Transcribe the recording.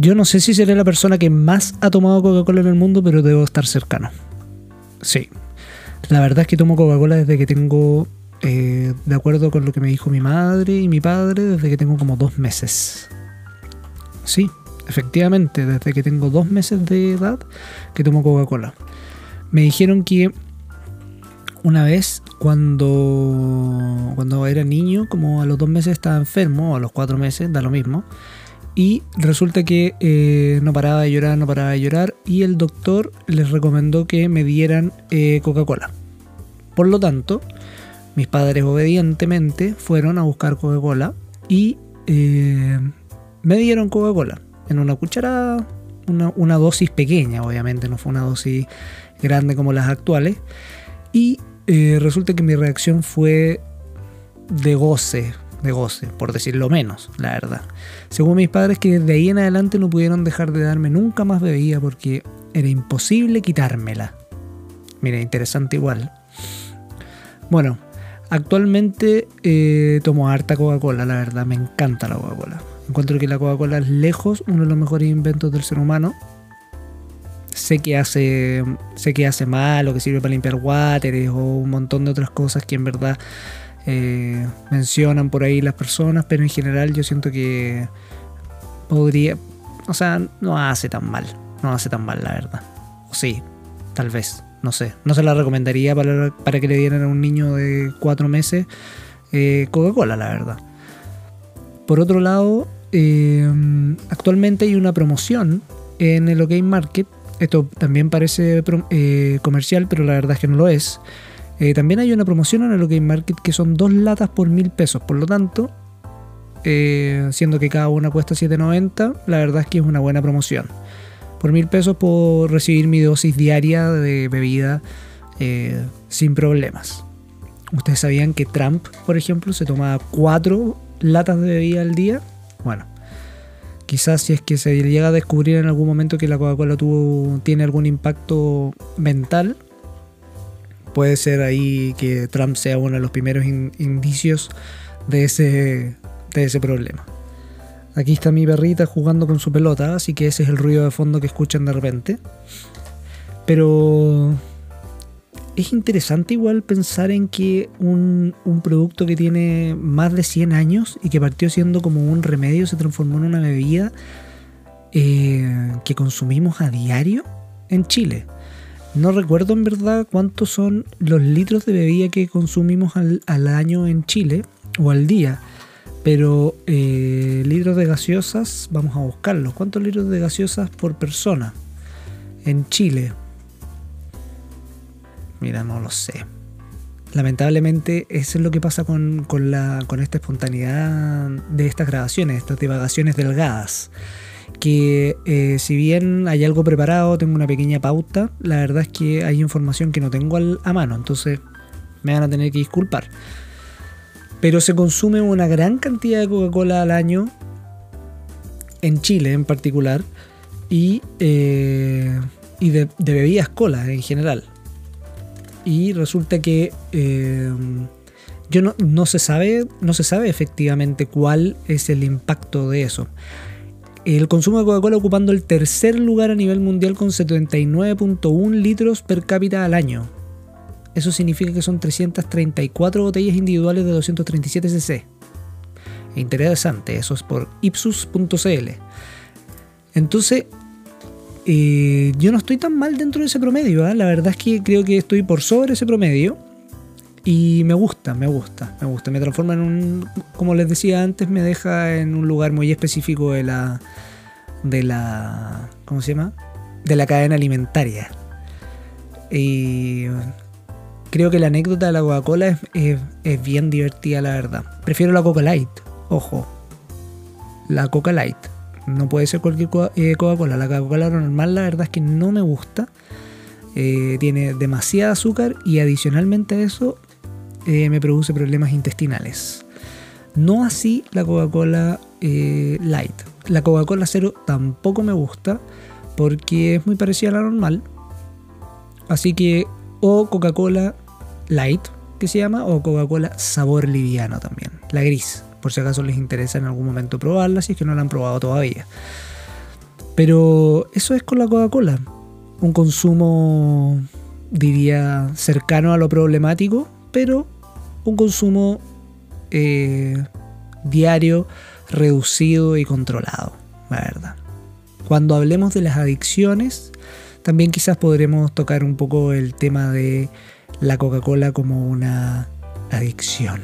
Yo no sé si seré la persona que más ha tomado Coca-Cola en el mundo, pero debo estar cercano. Sí. La verdad es que tomo Coca-Cola desde que tengo, eh, de acuerdo con lo que me dijo mi madre y mi padre, desde que tengo como dos meses. Sí, efectivamente, desde que tengo dos meses de edad que tomo Coca-Cola. Me dijeron que una vez cuando, cuando era niño, como a los dos meses estaba enfermo, o a los cuatro meses, da lo mismo. Y resulta que eh, no paraba de llorar, no paraba de llorar. Y el doctor les recomendó que me dieran eh, Coca-Cola. Por lo tanto, mis padres obedientemente fueron a buscar Coca-Cola y eh, me dieron Coca-Cola en una cucharada, una, dosis pequeña, obviamente, no fue una dosis grande como las actuales. Y resulta que mi reacción fue de goce, de goce, por decirlo menos, la verdad. Según mis padres, que de ahí en adelante no pudieron dejar de darme nunca más bebida porque era imposible quitármela. Mira, interesante igual. Bueno, actualmente eh, tomo harta Coca-Cola, la verdad, me encanta la Coca-Cola. Encuentro que la Coca-Cola es lejos uno de los mejores inventos del ser humano sé que hace sé que hace mal o que sirve para limpiar water o un montón de otras cosas que en verdad eh, mencionan por ahí las personas, pero en general yo siento que podría, o sea, no hace tan mal, no hace tan mal la verdad. O sí, tal vez, no sé. No se la recomendaría para, para que le dieran a un niño de cuatro meses eh, Coca-Cola, la verdad. Por otro lado, eh, actualmente hay una promoción en el OK Market esto también parece comercial, pero la verdad es que no lo es. Eh, también hay una promoción en el OK Market que son dos latas por mil pesos. Por lo tanto, eh, siendo que cada una cuesta 7.90, la verdad es que es una buena promoción. Por mil pesos puedo recibir mi dosis diaria de bebida sin problemas. ¿Ustedes sabían que Trump, por ejemplo, se toma cuatro latas de bebida al día? Bueno, Quizás si es que se llega a descubrir en algún momento que la Coca-Cola tiene algún impacto mental, puede ser ahí que Trump sea uno de los primeros indicios de ese, de ese problema. Aquí está mi perrita jugando con su pelota, así que ese es el ruido de fondo que escuchan de repente. Pero es interesante igual pensar en que un, producto que tiene más de 100 años y que partió siendo como un remedio se transformó en una bebida eh, que consumimos a diario en Chile. No recuerdo en verdad cuántos son los litros de bebida que consumimos al, año en Chile o al día. Pero eh, litros de gaseosas, vamos a buscarlos. ¿Cuántos litros de gaseosas por persona en Chile? Mira, no lo sé. Lamentablemente eso es lo que pasa con, la, con esta espontaneidad de estas grabaciones, estas divagaciones delgadas. Que eh, si bien hay algo preparado, tengo una pequeña pauta, la verdad es que hay información que no tengo a mano, entonces me van a tener que disculpar. Pero se consume una gran cantidad de Coca-Cola al año, en Chile en particular, y, eh, y de, bebidas cola en general y resulta que eh, yo no, se sabe, no se sabe efectivamente cuál es el impacto de eso. El consumo de Coca-Cola ocupando el tercer lugar a nivel mundial con 79.1 litros per cápita al año. Eso significa que son 334 botellas individuales de 237 cc. Interesante, eso es por ipsus.cl. Entonces, eh, yo no estoy tan mal dentro de ese promedio, ¿ah? la verdad es que creo que estoy por sobre ese promedio. Y me gusta, me gusta, me gusta. Me transforma en un, como les decía antes, me deja en un lugar muy específico de la, de la, ¿cómo se llama? De la cadena alimentaria. Y creo que la anécdota de la Coca-Cola es, es, bien divertida, la verdad. Prefiero la Coca Light, ojo. La Coca Light. No puede ser cualquier eh, Coca-Cola. La Coca-Cola normal, la verdad es que no me gusta. Eh, tiene demasiada azúcar y adicionalmente a eso eh, me produce problemas intestinales. No así la Coca-Cola Light. La Coca-Cola Cero tampoco me gusta porque es muy parecida a la normal. Así que o Coca-Cola Light, que se llama, o Coca-Cola sabor liviano también, la gris por si acaso les interesa en algún momento probarla, si es que no la han probado todavía. Pero eso es con la Coca-Cola. Un consumo, diría, cercano a lo problemático, pero un consumo eh, diario, reducido y controlado, la verdad. Cuando hablemos de las adicciones, también quizás podremos tocar un poco el tema de la Coca-Cola como una adicción.